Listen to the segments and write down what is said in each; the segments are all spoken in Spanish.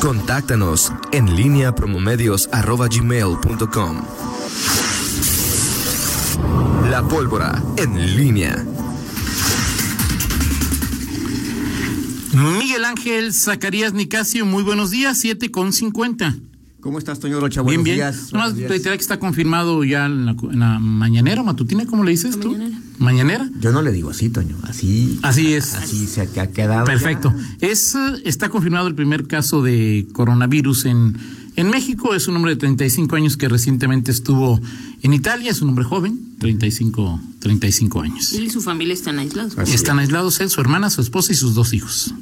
Contáctanos en línea promomedios.com. La pólvora en línea. Miguel Ángel Zacarías Nicasio, muy buenos días, 7 con 50. ¿Cómo estás, Toño Rocha? Buenos bien, bien. días. Reiterar que está confirmado ya en la, en la mañanera, matutina, ¿cómo le dices tú? Mañanera. Mañanera. Yo no le digo así, Toño. Así. Así es. Así se ha quedado. Perfecto. ya. Es, está confirmado el primer caso de coronavirus en, en México. Es un hombre de 35 años que recientemente estuvo en Italia. Es un hombre joven, 35, 35 años. Él y su familia están aislados. Así Están aislados él, su hermana, su esposa y sus dos hijos.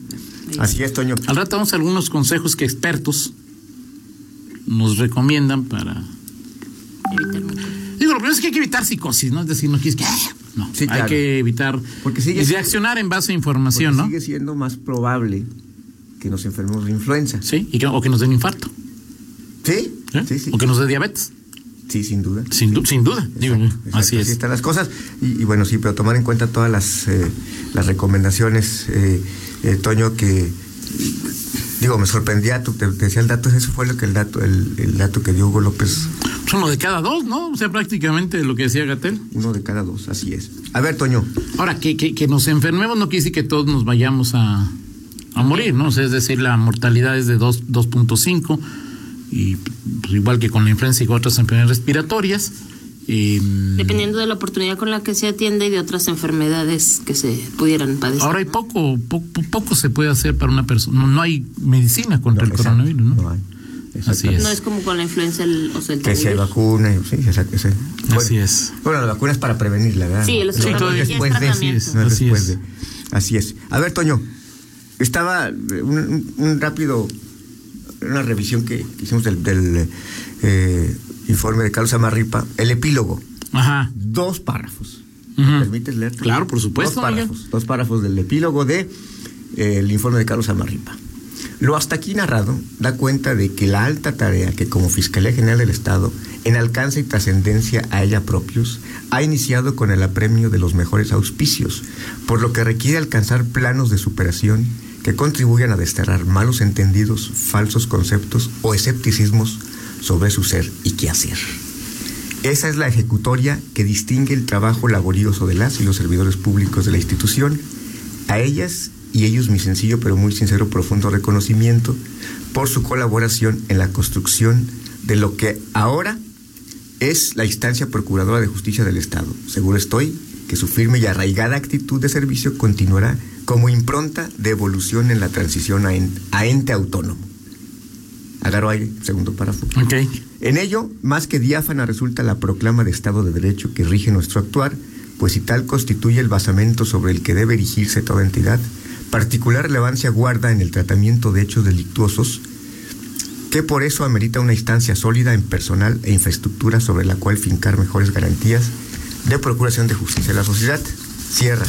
Así es, Toño. Al rato vamos a algunos consejos que expertos nos recomiendan para... Evitar. Digo, lo primero es que hay que evitar psicosis, ¿no? Es decir, no quieres que... No, Sí, hay claro. que evitar Porque sigue y reaccionar en base a información, ¿no? Sigue siendo más probable que nos enfermemos de influenza. Sí, y que- o que nos den infarto. ¿Sí? ¿eh? Sí, sí. O que nos dé diabetes. Sí, sin duda. Sin, du- sin duda. Digo, Exacto, así es. están las cosas. Y, y bueno, sí, pero tomar en cuenta todas las, eh, las recomendaciones, eh, eh, Toño, que digo, me sorprendía, tú te, te decía el dato, eso fue lo que el dato, el, el dato que dio Hugo López, Son uno de cada dos, ¿no? O sea, prácticamente lo que decía Gatel. uno de cada dos, así es. A ver, Toño, Ahora, que, que, que nos enfermemos no quiere decir que todos nos vayamos a, a morir, ¿no? O sea, es decir, la mortalidad es de dos- 2.5 y pues, igual que con la influenza y con otras enfermedades respiratorias. eh, Dependiendo de la oportunidad con la que se atiende y de otras enfermedades que se pudieran padecer. ahora hay poco, po- poco se puede hacer para una persona. No, no hay medicina contra el exacto, coronavirus, ¿no? no hay. Así es. No es como con la influenza el, o sea, el Que si hay coronavirus. vacuna, sí, exacto, sí. Bueno, Así es. Bueno, la vacuna es para prevenirla, ¿verdad? Sí, el Sí, no es después de, tratamiento. no es Así después es. de. Así es. A ver, Toño, estaba eh, un, rápido, una revisión que, que hicimos del, del, eh, informe de Carlos Amarripa, el epílogo, Ajá. dos párrafos. Ujú. ¿Me permites leer? Claro, por supuesto, Dos párrafos, dos párrafos del epílogo de eh, el informe de Carlos Amarripa. Lo hasta aquí narrado da cuenta de que la alta tarea que como Fiscalía General del Estado, en alcance y trascendencia a ella propios, ha iniciado con el apremio de los mejores auspicios, por lo que requiere alcanzar planos de superación que contribuyan a desterrar malos entendidos, falsos conceptos o escepticismos sobre su ser y quehacer. Esa es la ejecutoria que distingue el trabajo laborioso de las y los servidores públicos de la institución. A ellas y ellos mi sencillo pero muy sincero profundo reconocimiento por su colaboración en la construcción de lo que ahora es la instancia procuradora de justicia del Estado. Seguro estoy que su firme y arraigada actitud de servicio continuará como impronta de evolución en la transición a, en- a ente autónomo. Agarro aire, segundo párrafo. En ello, más que diáfana resulta la proclama de Estado de Derecho que rige nuestro actuar, pues si tal constituye el basamento sobre el que debe erigirse toda entidad, particular relevancia guarda en el tratamiento de hechos delictuosos, que por eso amerita una instancia sólida en personal e infraestructura sobre la cual fincar mejores garantías de procuración de justicia a la sociedad. Cierra.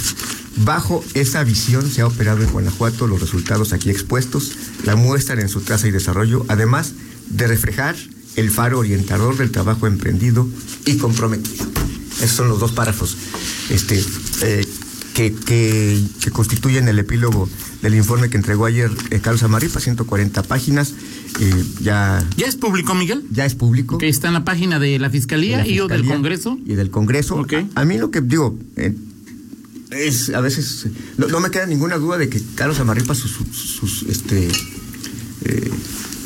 Bajo esa visión se ha operado en Guanajuato los resultados aquí expuestos, la muestran en su traza y desarrollo, además de reflejar el faro orientador del trabajo emprendido y comprometido. Esos son los dos párrafos este, eh, que, que- que constituyen el epílogo del informe que entregó ayer eh, Carlos Amarripa, 140 páginas. eh, ya, ¿Ya es público, Miguel? ya es público. Ok, está en la página de la Fiscalía de la y o del Congreso. Y del Congreso. Ok. A, a mí lo que digo eh, es a veces no, no me queda ninguna duda de que Carlos Amarripa sus, sus- sus, este eh,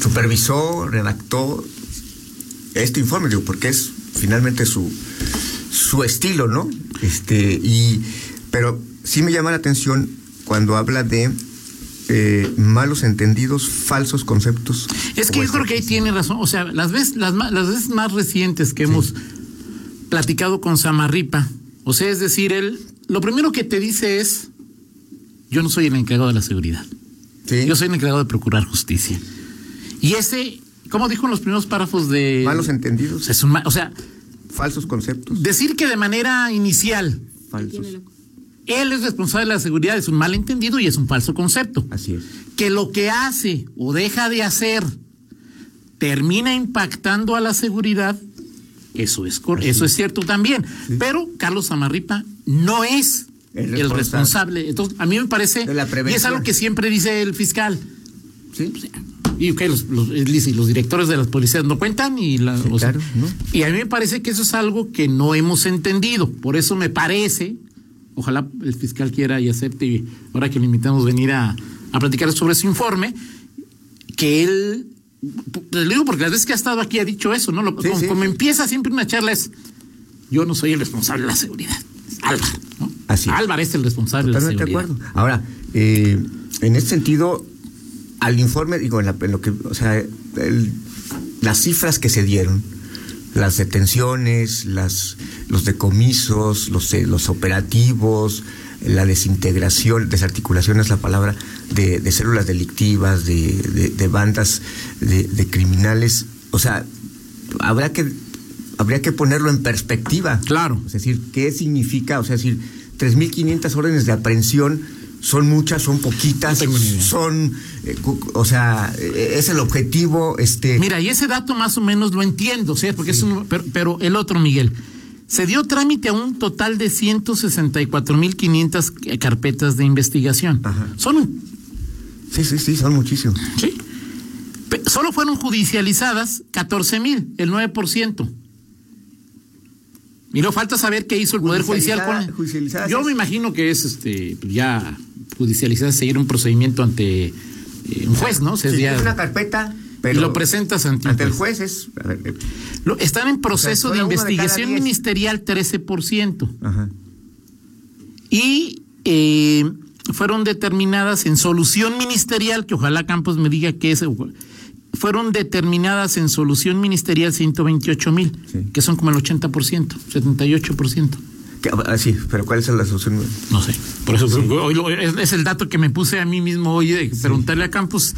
supervisó, redactó este informe, digo, porque es finalmente su su estilo, ¿no? Este y pero sí me llama la atención cuando habla de eh, malos entendidos, falsos conceptos. Es que yo creo que ahí tiene razón. O sea, las veces, las, las veces más recientes que hemos platicado con Samarripa, o sea, es decir, él, lo primero que te dice es, yo no soy el encargado de la seguridad. Sí. Yo soy el encargado de procurar justicia. Y ese, como dijo en los primeros párrafos de... malos entendidos, O sea, es un o sea, falsos conceptos, decir que de manera inicial falsos. Él es responsable de la seguridad es un malentendido y es un falso concepto. Así es. que lo que hace o deja de hacer termina impactando a la seguridad, eso es, eso es cierto también. Pero Carlos Amarripa no es El el, responsable. Entonces, a mí me parece, De la y es algo que siempre dice el fiscal, ¿Sí? y que los, los, y los directores de las policías no cuentan y la, Sí, claro, ¿no? y a mí me parece que eso es algo que no hemos entendido. Por eso me parece, ojalá el fiscal quiera y acepte, y ahora que le invitamos venir a, a platicar sobre su informe, que él, pues, le digo porque las veces que ha estado aquí ha dicho eso, ¿no? Lo- Sí, como, sí. como empieza siempre una charla es, yo no soy el responsable de la seguridad, es Álvaro, ¿no? Así es. Álvaro es el responsable de la Totalmente de seguridad. acuerdo. Ahora, eh, en este sentido, al informe, digo, en, la- en lo que, o sea, el- las cifras que se dieron, las detenciones, las, los decomisos, los, eh, los operativos, la desintegración, desarticulación es la palabra, de, de células delictivas, de, de- de bandas de, de criminales, o sea, habrá que habría que ponerlo en perspectiva. Claro. Es decir, ¿qué significa? O sea, es decir, 3.500 órdenes de aprehensión son muchas, son poquitas, No son, eh, o sea, eh, es el objetivo, este... Mira, y ese dato más o menos lo entiendo, ¿sí? Porque es un, pero, pero el otro, Miguel, se dio trámite a un total de 164.500 carpetas de investigación. Ajá. Son un- Sí, sí, sí, son muchísimos. ¿sí? Solo fueron judicializadas 14.000, el 9%. Y no falta saber qué hizo el Poder Judicial con. Yo me imagino que es este ya judicializada seguir un procedimiento ante eh, un juez, ¿no? Es una carpeta, pero... y lo presentas ante, ante el juez. es... ver, eh, Lo- están en proceso O de sea, investigación ministerial 13%. ajá. Y eh, fueron determinadas en solución ministerial, que ojalá Campos me diga que es. Fueron determinadas en solución ministerial 128 mil, Sí. que son como el 80%, 78%. Que- ah, sí, pero ¿cuál es la solución? No sé. Por eso hoy lo- es, es el dato que me puse a mí mismo hoy de preguntarle a Campos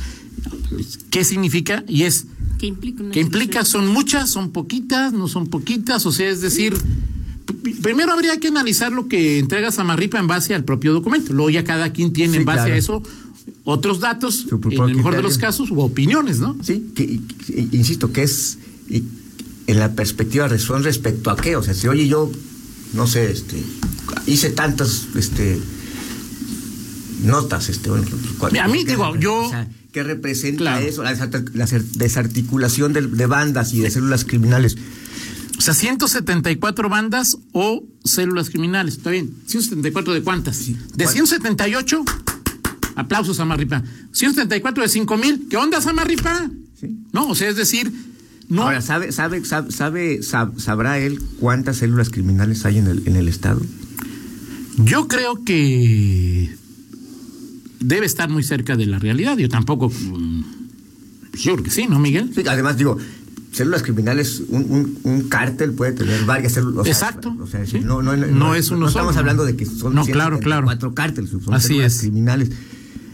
qué significa y es ¿Qué implica? una ¿Qué implica? solución? ¿Son muchas? ¿Son poquitas? ¿No son poquitas? O sea, es decir, primero habría que analizar lo que entrega Samarripa en base al propio documento. Luego ya cada quien tiene Sí, en base claro. a eso otros datos, en el mejor de los casos, u opiniones, ¿no? Sí, que, que- insisto, que es y- en la perspectiva de son respecto a qué, o sea, si oye yo, no sé, este, hice tantas, este, notas, este, bueno, ¿cuál- A mí, digo, yo- o sea, ¿qué representa Claro. eso? La, desarticulación de, de bandas y de células criminales. O sea, 174 bandas o células criminales. Está bien. ¿174 de cuántas? Sí. De ¿Cuál? 178, aplausos Samarripa. 174 de 5 mil. ¿Qué onda, Samarripa? Sí. No, o sea, es decir, no. Ahora, ¿sabe, sabe, sabe, sabe- sab- sabrá él cuántas células criminales hay en el, en el Estado? Yo creo que debe estar muy cerca de la realidad. Yo tampoco. mm, Yo creo que sí, ¿no, Miguel? Sí, además, digo, células criminales, un, un, un cártel puede tener varias células. Exacto, O sea, sí. no, no, no, No es uno no estamos solo. hablando de que son No, claro, claro. cuatro cárteles, son Así células es. criminales.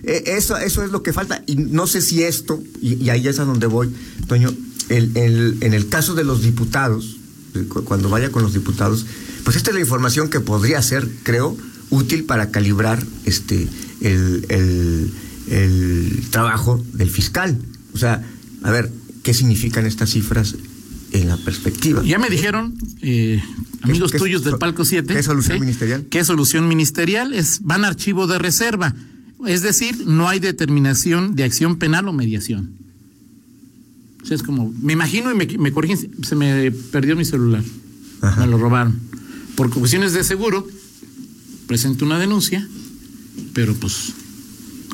Eh, eso, eso es lo que falta. Y no sé si esto, y, y ahí es a donde voy, Toño, el, el- en el caso de los diputados, eh, cu- cuando vaya con los diputados, pues esta es la información que podría ser, creo, útil para calibrar este el, el- el trabajo del fiscal. O sea, a ver, ¿qué significan estas cifras en la perspectiva? Ya me dijeron, eh, amigos qué tuyos del Palco 7. qué solución ¿sí? ministerial? ¿Qué solución ministerial? Es, van a archivo de reserva. Es decir, no hay determinación de acción penal o mediación. O sea, es como, me imagino y me, me corrigen, se me perdió mi celular. Ajá. Me lo robaron. Por cuestiones de seguro, presento una denuncia, pero pues,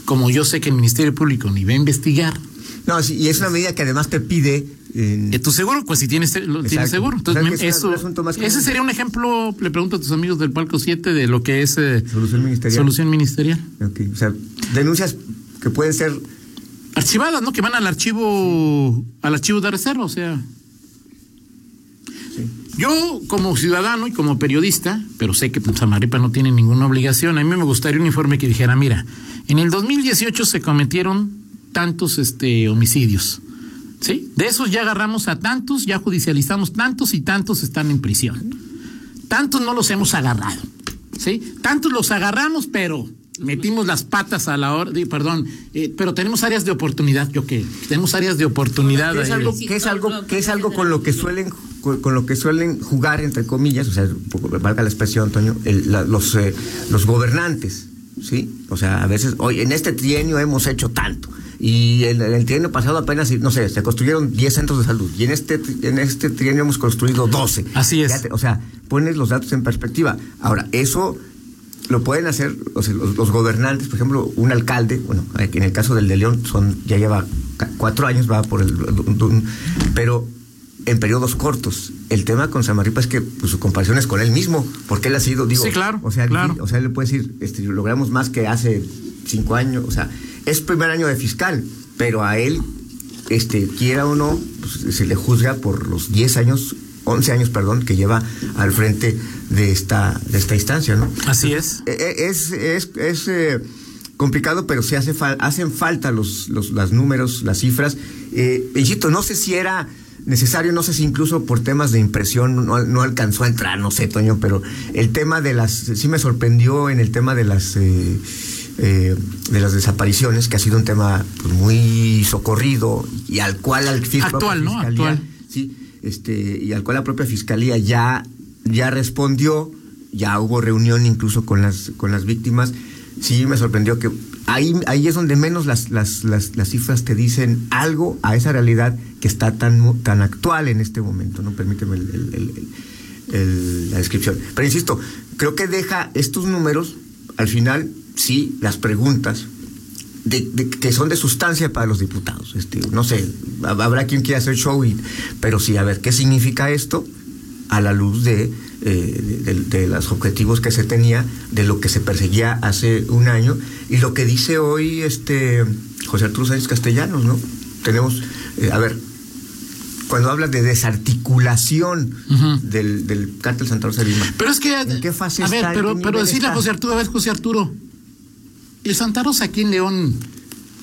como yo sé que el Ministerio Público ni va a investigar, No, sí, y es una medida que además te pide. en- eh, tu seguro, pues si tienes, lo- tienes seguro. Entonces, me- es eso, ese sería un ejemplo, le pregunto a tus amigos del Palco 7 de lo que es eh, Solución ministerial. solución ministerial. Ok, O sea, denuncias que pueden ser. Archivadas, ¿no? Que van al archivo, al archivo de reserva, o sea. Sí. Yo, como ciudadano y como periodista, pero sé que Samaripa no tiene ninguna obligación, a mí me gustaría un informe que dijera, mira, en el 2018 se cometieron tantos este, homicidios, ¿sí? De esos ya agarramos a tantos, ya judicializamos tantos y tantos están en prisión. Tantos no los hemos agarrado, ¿sí? Tantos los agarramos, pero metimos las patas a la hora, perdón, eh, pero tenemos áreas de oportunidad, ¿yo qué? Tenemos áreas de oportunidad. Que es algo, que es algo, que es algo con lo que suelen con, lo que suelen jugar entre comillas, o sea, valga la expresión, Antonio, el- la- los eh, los gobernantes, sí, o sea, a veces, hoy en este trienio hemos hecho tanto Y en, el trienio pasado apenas, no sé, se construyeron 10 centros de salud. Y en este, en este trienio hemos construido 12. Así es. o sea, pones los datos en perspectiva. Ahora, eso lo pueden hacer los, gobernantes, por ejemplo, un alcalde, bueno, en el caso del de León son ya lleva cuatro años, va por el... Pero en periodos cortos. El tema con Samarripa es que pues, su comparación es con él mismo, porque él ha sido, digo, sí, claro, o sea, claro. o sea, él le puede decir, este, logramos más que hace cinco años, o sea, es primer año de fiscal, pero a él, este, quiera o no, pues, se le juzga por los 10 años 11 años, perdón, que lleva al frente de esta, de esta instancia, ¿no? Así es. E, e, es, es, es, eh, complicado, pero se hace hacen falta los, los, los, números, las cifras. Eh, insisto, no sé si era necesario, no sé si incluso por temas de impresión no, no, alcanzó a entrar, no sé, Toño, pero el tema de las, sí me sorprendió en el tema de las... Eh, eh, de las desapariciones, que ha sido un tema pues, muy socorrido y al cual al actual, ¿no? Actual. Sí, este, y al cual la propia fiscalía ya, ya respondió, ya hubo reunión incluso con las, con las víctimas. Sí, me sorprendió que ahí, ahí es donde menos las, las, las, las cifras te dicen algo a esa realidad que está tan, tan actual en este momento. No permíteme la descripción. Pero insisto, creo que deja estos números, al final, sí, las preguntas, de, que son de sustancia para los diputados. Este, no sé, habrá quien quiera hacer show, y, pero sí, a ver, ¿qué significa esto a la luz de, eh, de, los objetivos que se tenía, de lo que se perseguía hace un año y lo que dice hoy este José Arturo Sánchez Castellanos, ¿no? Tenemos, eh, a ver, cuando habla de desarticulación del, del cártel Santa Rosa de Lima. Pero es que, ¿en qué fase a ver, pero, pero decirle a José Arturo, a ver, José Arturo, el Santa Rosa aquí en León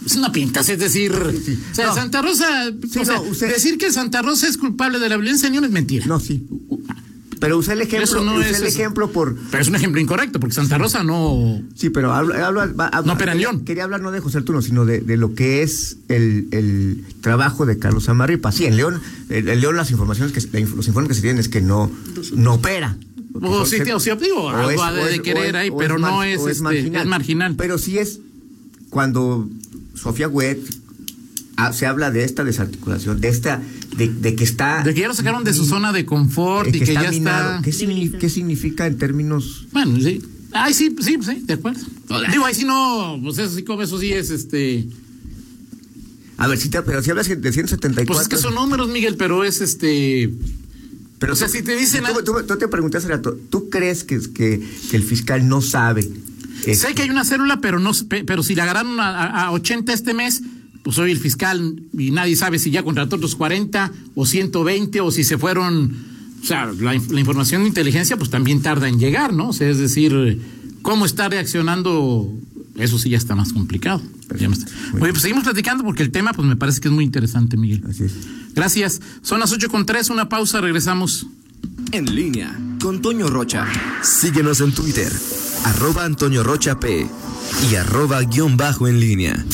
es una pinta, es decir, o sea, Santa Rosa, decir que Santa Rosa es culpable de la violencia en León es mentira. No, sí. Pero usé el ejemplo, no es el ejemplo por. Pero es un ejemplo incorrecto, porque Santa Rosa no. Sí, pero hablo, no opera en León. Quería hablar no de José Arturo, sino de, de lo que es el, el, trabajo de Carlos Amarripa. Sí, en León, en León las informaciones que los informes que se tienen es que no, no opera. O sí, o sí, digo, algo de, querer ahí, pero no es, es, este, es, marginal. Pero sí es cuando Sofía Wet se habla de esta desarticulación, de esta, de, que está... De que ya lo sacaron de su zona de confort y que, ya está... ¿Qué, significa, en términos...? Bueno, sí. Ay, sí, sí, sí, de acuerdo. Digo, ahí sí no, pues eso sí, como eso sí es este... A ver, si te, pero si hablas de 174... Pues es que son números, Miguel, pero es este... Pero, o sea, si te dicen... Tú, tú, te preguntas, ¿tú crees que, que, que el fiscal no sabe Sé que hay una célula, pero no pero si la agarraron a, a, 80 este mes, pues soy el fiscal y nadie sabe si ya contrató otros 40 o 120 o si se fueron. O sea, la, información de inteligencia pues también tarda en llegar, ¿no? O sea, es decir, cómo está reaccionando, eso sí ya está más complicado. Oye, pues seguimos platicando porque el tema pues me parece que es muy interesante, Miguel. Así es. Gracias. Son las 8 con 3, una pausa, regresamos. En línea con Toño Rocha. Síguenos en Twitter arroba Antonio Rocha P y arroba guion bajo en línea.